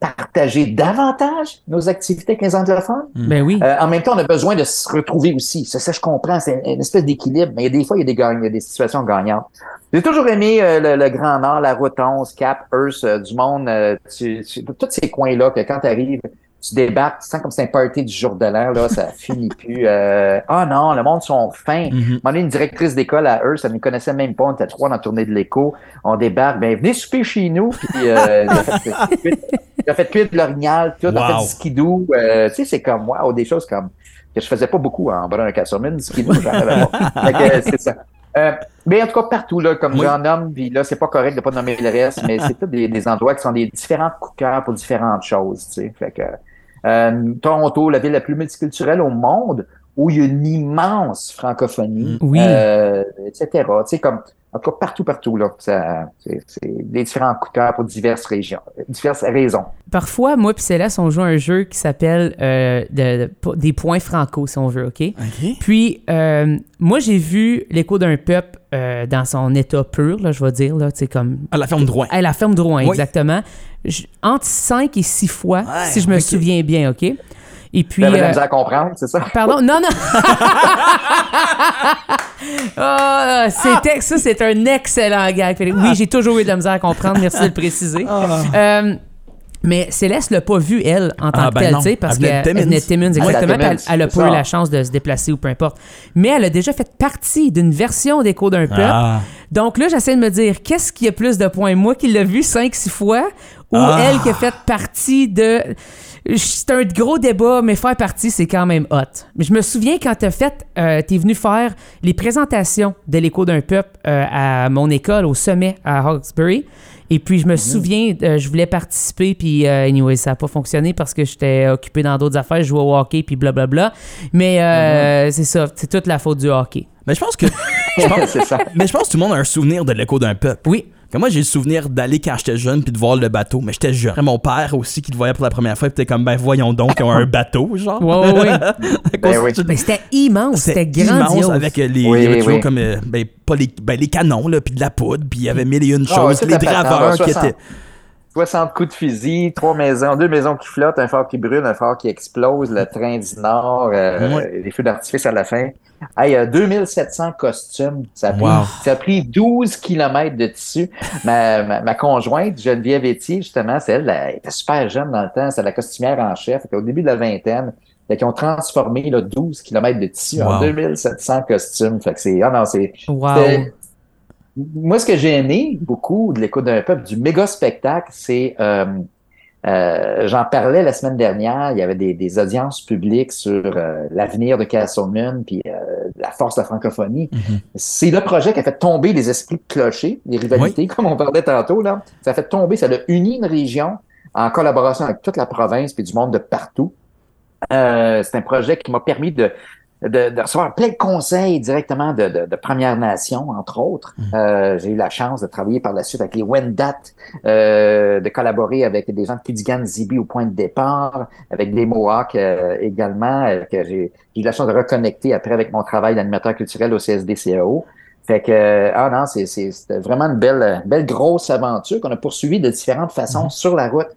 Speaker 3: partager davantage nos activités que les anglophones?
Speaker 1: Ben oui.
Speaker 3: Euh, en même temps, on a besoin de se retrouver aussi. Ça, ça je comprends, c'est une, une espèce d'équilibre, mais des fois, il y a des, gagn- il y a des situations gagnantes. J'ai toujours aimé euh, le, le Grand Nord, la route 11, Cap, Hearst, euh, du monde, euh, tu- tu- tous ces coins-là, que quand tu arrives, tu débarques, tu sens comme c'est un party du jour de l'an, là, ça [LAUGHS] finit plus. Euh, ah non, le monde sont fins.
Speaker 2: Mhm.
Speaker 3: On a une directrice d'école à eux, ça ne connaissait même pas, on était trois dans la tournée de l'écho. On débarque, ben venez souper chez nous, puis euh, il a [LAUGHS] fait cuire- de l'orignal, tout, on a
Speaker 2: Wow.
Speaker 3: fait du skidoo. Euh, tu sais, c'est comme, wow, des choses comme que je faisais pas beaucoup en bas d'un Castleman, du skidoo, j'en avais pas. [LAUGHS] Euh, c'est ça. Euh, mais en tout cas, partout, là, comme
Speaker 2: Oui.
Speaker 3: j'en nomme, puis là, c'est pas correct de pas nommer le reste, mais c'est tous des, des endroits qui sont des différents coups de cœur pour différentes choses, tu sais. Fait que, euh, Toronto, la ville la plus multiculturelle au monde, où il y a une immense francophonie,
Speaker 1: Oui.
Speaker 3: euh, etc. Tu sais, comme, en tout cas, partout, partout, là. Ça, c'est, c'est des différents coups de cœur pour diverses régions, diverses raisons.
Speaker 1: Parfois, moi et Céleste, on joue à un jeu qui s'appelle euh, de- de- des points franco, si on veut, OK? Puis, euh, moi, j'ai vu l'écho d'un peuple euh, dans son état pur, là, je vais dire, là, tu sais, comme...
Speaker 2: À la ferme droit.
Speaker 1: À la ferme Drouin,
Speaker 2: Oui.
Speaker 1: exactement. Je- entre 5 et 6 fois,
Speaker 2: Ouais,
Speaker 1: si je me souviens bien, OK? Et puis...
Speaker 3: De la
Speaker 1: euh,
Speaker 3: misère à comprendre, c'est ça?
Speaker 1: Pardon, non, non. [LAUGHS] Ah, c'était, ça, c'est un excellent gag. Félix. Oui, j'ai toujours eu de la misère à comprendre. Merci de le préciser. Euh, mais Céleste l'a pas vu, elle, en tant
Speaker 2: Ah,
Speaker 1: que
Speaker 2: ben
Speaker 1: telle,
Speaker 2: non.
Speaker 1: tu sais, parce
Speaker 2: Elle venait de
Speaker 1: qu'elle
Speaker 2: Timmins.
Speaker 1: venait de Timmins,
Speaker 3: Ah,
Speaker 1: exactement. Elle,
Speaker 3: Timmins,
Speaker 1: elle a
Speaker 3: c'est
Speaker 1: pas eu la chance de se déplacer ou peu importe. Mais elle a déjà fait partie d'une version d'Écho d'un peuple.
Speaker 2: Ah.
Speaker 1: Donc là, j'essaie de me dire, qu'est-ce qui a plus de points? Moi qui l'ai vu 5-6 fois ou
Speaker 2: Ah.
Speaker 1: elle qui a fait partie de... C'est un gros débat, mais faire partie, c'est quand même hot. Mais je me souviens quand t'as fait, euh, t'es venu faire les présentations de l'écho d'un peuple euh, à mon école au sommet à Hawkesbury. Et puis je me souviens, euh, je voulais participer, puis euh, anyway, ça n'a pas fonctionné parce que j'étais occupé dans d'autres affaires, je jouais au hockey, puis blablabla. Mais euh, c'est ça, c'est toute la faute du hockey.
Speaker 2: Mais je pense que. [LAUGHS] je pense-
Speaker 3: c'est ça.
Speaker 2: mais je pense que tout le monde a un souvenir de l'écho d'un peuple.
Speaker 1: Oui,
Speaker 2: Comme moi, j'ai le souvenir d'aller quand j'étais jeune puis de voir le bateau, mais j'étais jeune. Mon père aussi qui le voyait pour la première fois, t'es comme, ben voyons donc, ils ont un bateau, genre.
Speaker 1: ouais, ouais, ouais. [LAUGHS]
Speaker 3: Ben oui.
Speaker 1: Mais c'était immense, c'était
Speaker 2: immense
Speaker 1: grandiose.
Speaker 2: avec euh, les,
Speaker 3: Oui, oui.
Speaker 2: comme euh, ben, pas les, ben, les canons là puis de la poudre puis il y avait mille et une
Speaker 3: Ah,
Speaker 2: choses les draveurs qui
Speaker 3: 60.
Speaker 2: étaient
Speaker 3: 60 coups de fusil, trois maisons, deux maisons qui flottent, un phare qui brûle, un phare qui explose, le train du Nord, euh,
Speaker 2: Ouais.
Speaker 3: les feux d'artifice à la fin. Hey, euh, 2700 costumes. Ça a pris,
Speaker 2: Wow.
Speaker 3: ça a pris 12 kilomètres de tissu. Ma, ma, ma conjointe, Geneviève Etier, justement, c'est elle, elle était super jeune dans le temps. C'était la costumière en chef. Au début de la vingtaine, fait qu'ils ont transformé là, 12 kilomètres de tissu en
Speaker 2: Wow.
Speaker 3: 2700 costumes. Fait que c'est, ah non, c'est,
Speaker 1: Wow.
Speaker 3: Moi, ce que j'ai aimé beaucoup de l'écoute d'un peuple, du méga spectacle, c'est, euh, euh, j'en parlais la semaine dernière, il y avait des, des audiences publiques sur euh, l'avenir de Castleman, puis euh, la force de la francophonie.
Speaker 2: Mhm.
Speaker 3: C'est le projet qui a fait tomber les esprits de clocher, les rivalités, comme on parlait tantôt. Là. Ça a fait tomber, ça a uni une région en collaboration avec toute la province puis du monde de partout. Euh, c'est un projet qui m'a permis de, de, de recevoir plein de conseils directement de, de, de Premières Nations, entre autres. Euh, j'ai eu la chance de travailler par la suite avec les Wendat, euh, de collaborer avec des gens de Kidigan Zibi au point de départ, avec des Mohawks euh, également, euh, que j'ai j'ai eu la chance de reconnecter après avec mon travail d'animateur culturel au CSDCAO. Fait que, euh, ah non, c'est, c'est, c'était vraiment une belle, belle grosse aventure qu'on a poursuivie de différentes façons sur la route.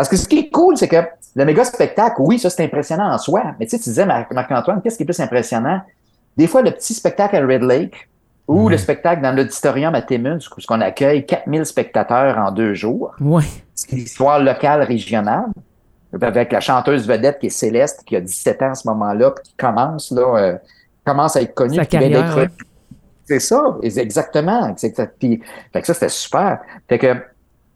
Speaker 3: Parce que ce qui est cool, c'est que le méga spectacle, oui, ça c'est impressionnant en soi. Mais tu sais, tu disais, Marc- Marc-Antoine, qu'est-ce qui est plus impressionnant? Des fois, le petit spectacle à Red Lake ou
Speaker 2: Ouais.
Speaker 3: le spectacle dans l'auditorium à Timmins, où on accueille 4000 spectateurs en deux jours.
Speaker 1: Ouais.
Speaker 3: C'est une histoire locale, régionale. Avec la chanteuse vedette qui est Céleste, qui a 17 ans à ce moment-là, puis qui commence, là, euh, commence à être connue.
Speaker 1: Sa carrière,
Speaker 3: C'est ça, exactement. Puis, fait que ça, c'était super. Fait que,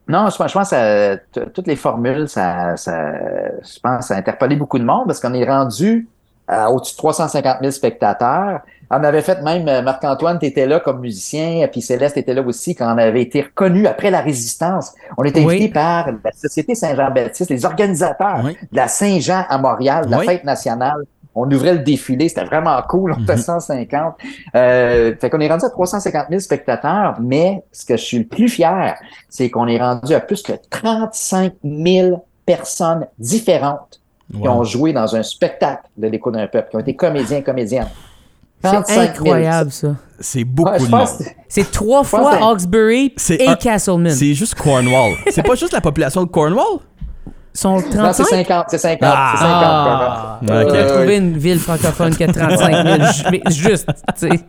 Speaker 3: non, je pense, je pense que toutes les formules, ça, ça, je pense, ça a interpellé beaucoup de monde parce qu'on est rendu à au-dessus de 350 000 spectateurs. On avait fait même, euh, Marc-Antoine, tu étais là comme musicien, puis Céleste était là aussi quand on avait été reconnu après la résistance. On était
Speaker 1: Oui.
Speaker 3: invité par la Société Saint-Jean-Baptiste, les organisateurs
Speaker 2: Oui.
Speaker 3: de la Saint-Jean à Montréal, de la
Speaker 2: Oui.
Speaker 3: fête nationale. On ouvrait le défilé, c'était vraiment cool, on était
Speaker 2: Mhm.
Speaker 3: 150. Euh, fait qu'on est rendu à 350 000 spectateurs, mais ce que je suis le plus fier, c'est qu'on est rendu à plus que 35 000 personnes différentes qui ont joué dans un spectacle de l'écho d'un peuple, qui ont été comédiens, comédiennes.
Speaker 1: C'est
Speaker 3: 35 000.
Speaker 1: incroyable, ça.
Speaker 2: c'est beaucoup
Speaker 3: Ouais,
Speaker 2: de monde
Speaker 1: C'est trois fois Hawkesbury
Speaker 2: C'est
Speaker 1: et
Speaker 2: un-
Speaker 1: Castleman.
Speaker 2: c'est juste Cornwall c'est pas juste la population de Cornwall?
Speaker 1: Sont
Speaker 3: Non, c'est
Speaker 1: 35?
Speaker 3: 50, c'est 50,
Speaker 2: Ah.
Speaker 3: c'est 50.
Speaker 1: Ah,
Speaker 2: Ok.
Speaker 1: on a
Speaker 3: Euh,
Speaker 1: trouvé une ville francophone qui a 35 000, ju- mais juste, tu sais.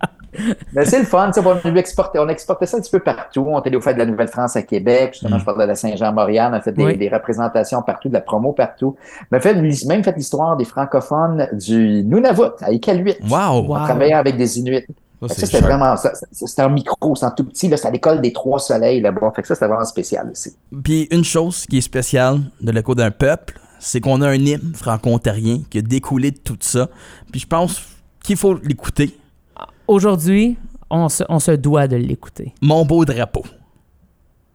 Speaker 3: Mais c'est le fun, tu sais, on, exportait, on exportait ça un petit peu partout. On était allé au fait de la Nouvelle-France à Québec, justement,
Speaker 2: Mm.
Speaker 3: je parlais de la Saint-Jean-Montréal, on a fait des,
Speaker 1: Oui.
Speaker 3: des représentations partout, de la promo partout. Mais fait, même fait l'histoire des francophones du Nunavut, à Iqaluit.
Speaker 2: Wow!
Speaker 1: Wow.
Speaker 3: On travaillait avec des Inuits.
Speaker 2: Ça,
Speaker 3: ça, c'était vraiment ça. C'était un micro, c'est un tout petit, là, c'est à l'école des Trois Soleils là-bas. Fait que ça, c'était vraiment spécial aussi.
Speaker 2: Puis une chose qui est spéciale de l'écho d'un peuple, c'est qu'on a un hymne franco-ontarien qui a découlé de tout ça. Puis je pense qu'il faut l'écouter.
Speaker 1: Aujourd'hui, on se, on se doit de l'écouter.
Speaker 2: Mon beau drapeau.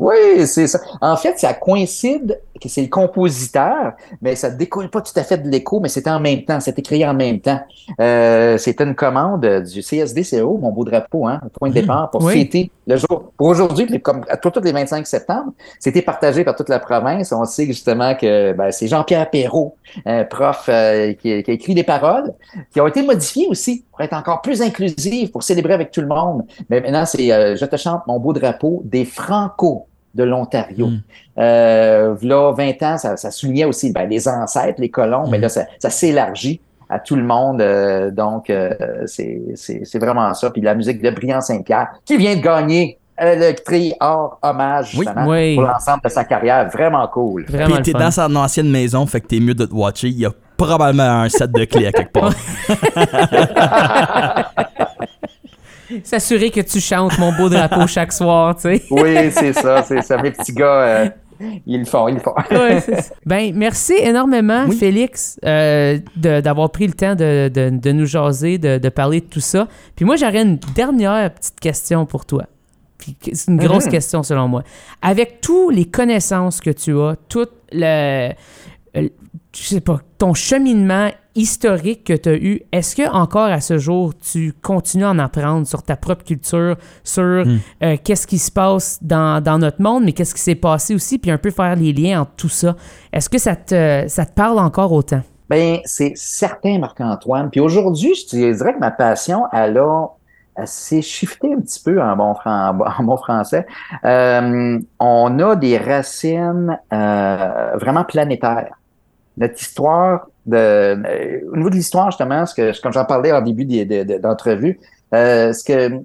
Speaker 3: Oui, c'est ça. En fait, ça coïncide que c'est le compositeur, mais ça découle pas tout à fait de l'écho, mais c'était en même temps, c'était créé en même temps. Euh, c'était une commande du CSDCO, mon beau drapeau, hein, point de départ pour
Speaker 1: Oui.
Speaker 3: fêter le jour. Pour aujourd'hui, comme à tous tous les 25 septembre, c'était partagé par toute la province. On sait justement que ben, c'est Jean-Pierre Perrault, un prof euh, qui, qui a écrit des paroles, qui ont été modifiées aussi pour être encore plus inclusives, pour célébrer avec tout le monde. Mais maintenant, c'est euh, Je te chante mon beau drapeau des Franco de l'Ontario.
Speaker 2: Mm.
Speaker 3: Euh, là, 20 ans, ça, ça soulignait aussi ben, les ancêtres, les colons, mais là, ça, ça s'élargit à tout le monde. euh, donc, euh, c'est c'est- c'est vraiment ça. Puis la musique de Brian Saint-Pierre, qui vient de gagner euh, le tri hors hommage,
Speaker 2: Oui.
Speaker 3: pour l'ensemble de sa carrière. Vraiment cool.
Speaker 1: Vraiment
Speaker 2: Puis t'es
Speaker 1: fun.
Speaker 2: dans son ancienne maison, fait que t'es mieux de te watcher. Il y a probablement un set de clés à quelque part. [LAUGHS] [LAUGHS]
Speaker 1: S'assurer que tu chantes mon beau drapeau [LAUGHS] chaque soir, tu sais.
Speaker 3: Oui, c'est ça, c'est ça. Mes petits gars, euh, ils le font, ils le font. [LAUGHS]
Speaker 1: Ouais, ben, merci énormément,
Speaker 2: Oui.
Speaker 1: Félix, euh, d'avoir pris le temps de, de- de nous jaser, de, de parler de tout ça. Puis moi, j'aurais une dernière petite question pour toi. C'est une grosse
Speaker 3: Mhm.
Speaker 1: question selon moi. Avec toutes les connaissances que tu as, tout le, je sais pas, ton cheminement historique que tu as eu, est-ce que encore à ce jour, tu continues à en apprendre sur ta propre culture, sur euh, qu'est-ce qui se passe dans, dans notre monde, mais qu'est-ce qui s'est passé aussi, puis un peu faire les liens entre tout ça? Est-ce que ça te, ça te parle encore autant?
Speaker 3: Ben, c'est certain, Marc-Antoine. Puis aujourd'hui, je te dirais que ma passion, elle a, elle s'est shiftée un petit peu en bon, fran- en bon français. Euh, on a des racines euh, vraiment planétaires. Notre histoire, de, euh, au niveau de l'histoire, justement, ce que, comme j'en parlais en début d'entrevue, euh, ce que, tu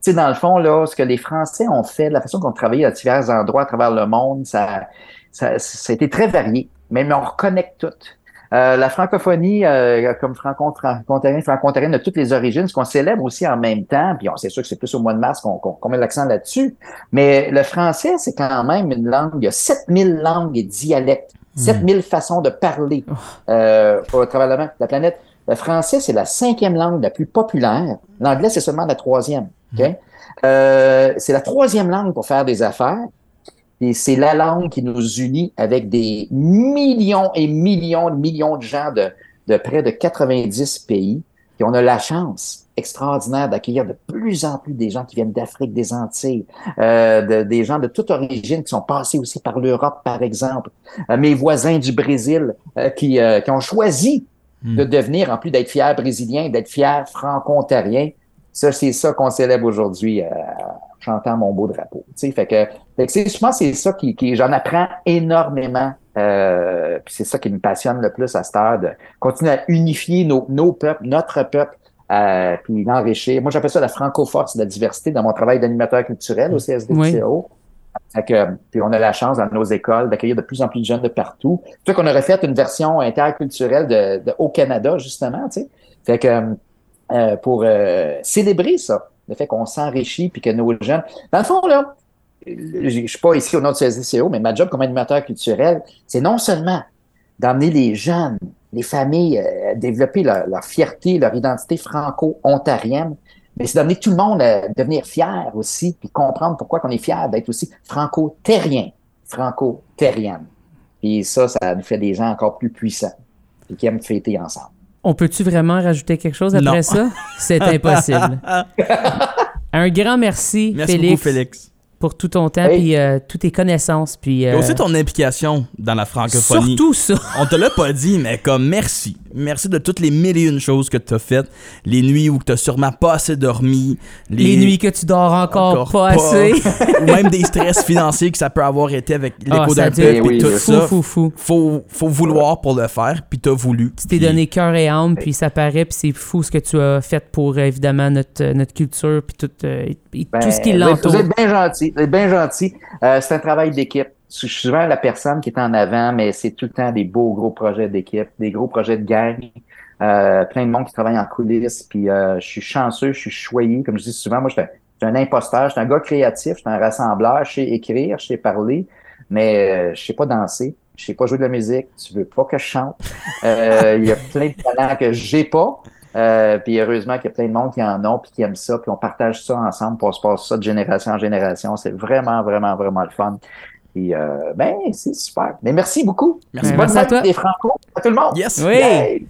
Speaker 3: sais, dans le fond, là, ce que les Français ont fait, la façon qu'on travaillait à divers endroits à travers le monde, ça, ça, ça a été très varié. Mais, on reconnecte tout. Euh, la francophonie, euh, comme franco-ontarien, franco-ontarienne de toutes les origines, ce qu'on célèbre aussi en même temps, puis on c'est sûr que c'est plus au mois de mars qu'on met l'accent là-dessus, mais le français, c'est quand même une langue, il y a 7000 langues et dialectes, 7000 façons de parler euh, au travers de la, la planète. Le français, c'est la cinquième langue la plus populaire. L'anglais, c'est seulement la troisième. ok? Euh, c'est la troisième langue pour faire des affaires. Et c'est la langue qui nous unit avec des millions et millions et millions de gens de, de près de 90 pays. Et on a la chance extraordinaire d'accueillir de plus en plus des gens qui viennent d'Afrique, des Antilles, euh, de- des gens de toute origine qui sont passés aussi par l'Europe, par exemple. Euh, mes voisins du Brésil euh, qui, euh, qui ont choisi de devenir, en plus d'être fiers brésiliens, d'être fiers franco-ontariens. Ça, c'est ça qu'on célèbre aujourd'hui euh, chantant mon beau drapeau. Tu sais, fait que, fait que c'est- je pense que c'est ça qui, qui j'en apprends énormément. Euh, puis c'est ça qui me passionne le plus à cette heure de continuer à unifier nos, nos peuples, notre peuple, euh, puis l'enrichir. Moi, j'appelle ça la franco-force de la diversité dans mon travail d'animateur culturel au CSDCO. Fait que, puis on a la chance dans nos écoles d'accueillir de plus en plus de jeunes de partout. C'est qu'on aurait fait une version interculturelle de, de- au Canada, justement, tu sais. Fait que euh, pour euh, célébrer ça, le fait qu'on s'enrichit puis que nos jeunes. Dans le fond, là, je je suis pas ici au nom du CSDCO, mais ma job comme animateur culturel, c'est non seulement d'emmener les jeunes, les familles euh, développer leur, leur fierté, leur identité franco-ontarienne, mais c'est d'amener tout le monde à devenir fier aussi, puis comprendre pourquoi qu'on est fier d'être aussi franco-terrien, franco-terrienne. Puis ça, ça nous fait des gens encore plus puissants, puis qui aiment fêter ensemble.
Speaker 1: On peut-tu vraiment rajouter quelque chose après
Speaker 2: Non.
Speaker 1: ça? C'est impossible. [LAUGHS] Un grand merci,
Speaker 2: Merci
Speaker 1: Félix,
Speaker 2: beaucoup, Félix.
Speaker 1: Pour tout ton temps
Speaker 3: Hey.
Speaker 1: puis euh, toutes tes connaissances. Puis,
Speaker 2: Et
Speaker 1: euh,
Speaker 2: aussi ton implication dans la francophonie.
Speaker 1: surtout ça.
Speaker 2: On te l'a pas dit, mais comme merci. Merci de toutes les mille et une choses que tu as faites. Les nuits où tu as sûrement pas assez dormi.
Speaker 1: Les, nuits que tu dors encore, pas, assez. [LAUGHS]
Speaker 2: ou même des stress financiers que ça peut avoir été avec
Speaker 1: Ah,
Speaker 2: l'écho
Speaker 1: ça
Speaker 2: d'un et tout
Speaker 1: fou,
Speaker 2: ça.
Speaker 1: fou, fou.
Speaker 2: Faut, faut vouloir pour le faire, puis t'as voulu.
Speaker 1: Tu t'es donné cœur et âme, puis ça paraît, puis c'est fou ce que tu as fait pour, euh, évidemment, notre, euh, notre culture, puis tout, euh,
Speaker 3: Ben,
Speaker 1: tout ce qui
Speaker 3: êtes-
Speaker 1: l'entoure.
Speaker 3: Vous êtes bien gentil. Vous êtes bien gentil. Euh, c'est un travail d'équipe. Je suis souvent la personne qui est en avant, mais c'est tout le temps des beaux gros projets d'équipe, des gros projets de gang. Euh, plein de monde qui travaille en coulisses. Puis euh, je suis chanceux, je suis choyé. Comme je dis souvent, moi, je suis un, imposteur, je suis un gars créatif, je suis un rassembleur, je sais écrire, je sais parler, mais euh, je sais pas danser. Je sais pas jouer de la musique, tu veux pas que je chante. Euh, Il y a plein de talents que j'ai pas. Euh, puis heureusement qu'il y a plein de monde qui en ont puis qui aiment ça, puis on partage ça ensemble, puis on se passe ça de génération en génération. C'est vraiment, vraiment, vraiment le fun. Puis euh, ben, c'est super. Mais merci beaucoup.
Speaker 2: Merci.
Speaker 3: Bonne
Speaker 1: Merci à
Speaker 3: fête
Speaker 1: toi.
Speaker 3: des Franco à tout le monde.
Speaker 2: Yes.
Speaker 1: Oui.
Speaker 3: Yay!